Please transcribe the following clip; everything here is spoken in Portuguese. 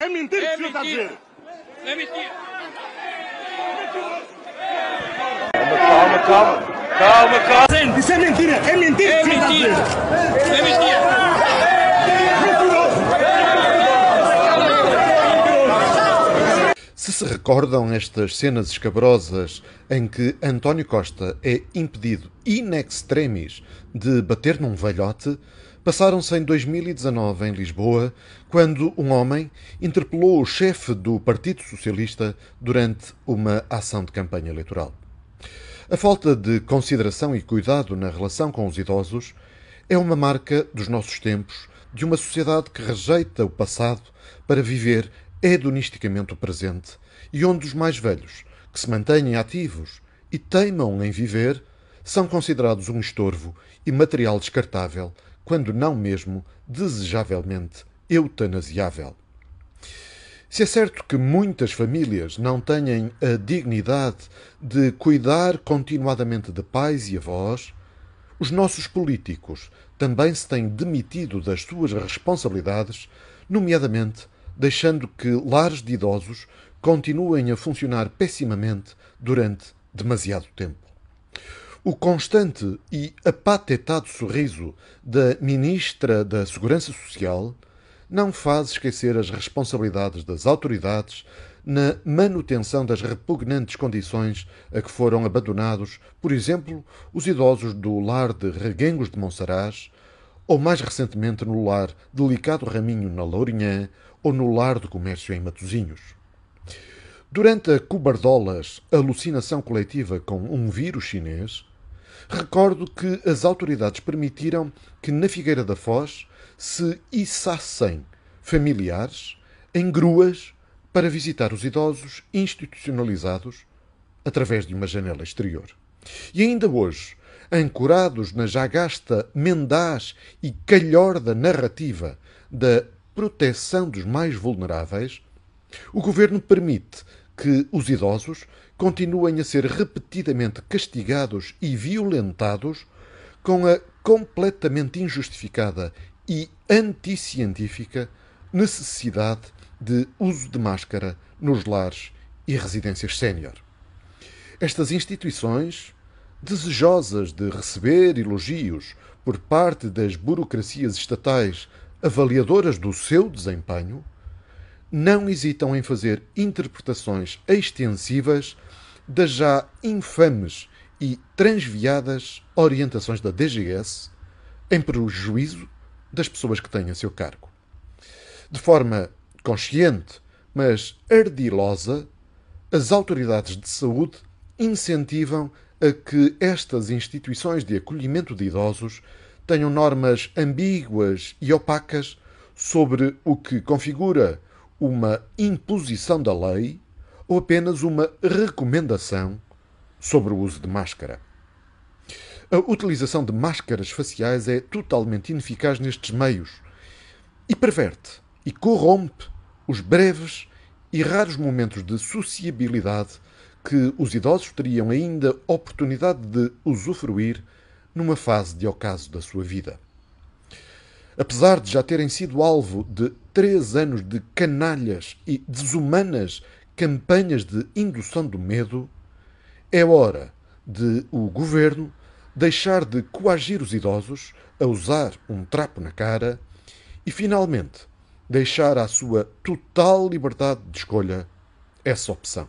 É mentira É que o senhor está a mentira. dizer. É mentira. Calma, calma. Calma, calma. Isso é mentira. É mentira É está a mentira. É mentira. Se se recordam estas cenas escabrosas em que António Costa é impedido in extremis de bater num velhote, passaram-se em 2019 em Lisboa, quando um homem interpelou o chefe do Partido Socialista durante uma ação de campanha eleitoral. A falta de consideração e cuidado na relação com os idosos é uma marca dos nossos tempos, de uma sociedade que rejeita o passado para viver hedonisticamente o presente e onde os mais velhos, que se mantêm ativos e teimam em viver, são considerados um estorvo e material descartável, quando não mesmo desejavelmente eutanasiável. Se é certo que muitas famílias não têm a dignidade de cuidar continuadamente de pais e avós, os nossos políticos também se têm demitido das suas responsabilidades, nomeadamente deixando que lares de idosos continuem a funcionar pessimamente durante demasiado tempo. O constante e apatetado sorriso da Ministra da Segurança Social não faz esquecer as responsabilidades das autoridades na manutenção das repugnantes condições a que foram abandonados, por exemplo, os idosos do lar de Reguengos de Monsaraz, ou mais recentemente no lar Delicado Raminho na Lourinhã, ou no lar do comércio em Matosinhos. Durante a Cubardolas alucinação coletiva com um vírus chinês, recordo que as autoridades permitiram que na Figueira da Foz se içassem familiares em gruas para visitar os idosos institucionalizados através de uma janela exterior. E ainda hoje, ancorados na já gasta mendaz e calhorda narrativa da proteção dos mais vulneráveis, o governo permite que os idosos continuem a ser repetidamente castigados e violentados com a completamente injustificada e anticientífica necessidade de uso de máscara nos lares e residências sénior. Estas instituições, desejosas de receber elogios por parte das burocracias estatais avaliadoras do seu desempenho, não hesitam em fazer interpretações extensivas das já infames e transviadas orientações da DGS em prejuízo das pessoas que têm a seu cargo. De forma consciente, mas ardilosa, as autoridades de saúde incentivam a que estas instituições de acolhimento de idosos tenham normas ambíguas e opacas sobre o que configura uma imposição da lei ou apenas uma recomendação sobre o uso de máscara. A utilização de máscaras faciais é totalmente ineficaz nestes meios e perverte e corrompe os breves e raros momentos de sociabilidade que os idosos teriam ainda oportunidade de usufruir numa fase de ocaso da sua vida. Apesar de já terem sido alvo de três anos de canalhas e desumanas campanhas de indução do medo, é hora de o governo deixar de coagir os idosos a usar um trapo na cara e, finalmente, deixar à sua total liberdade de escolha essa opção.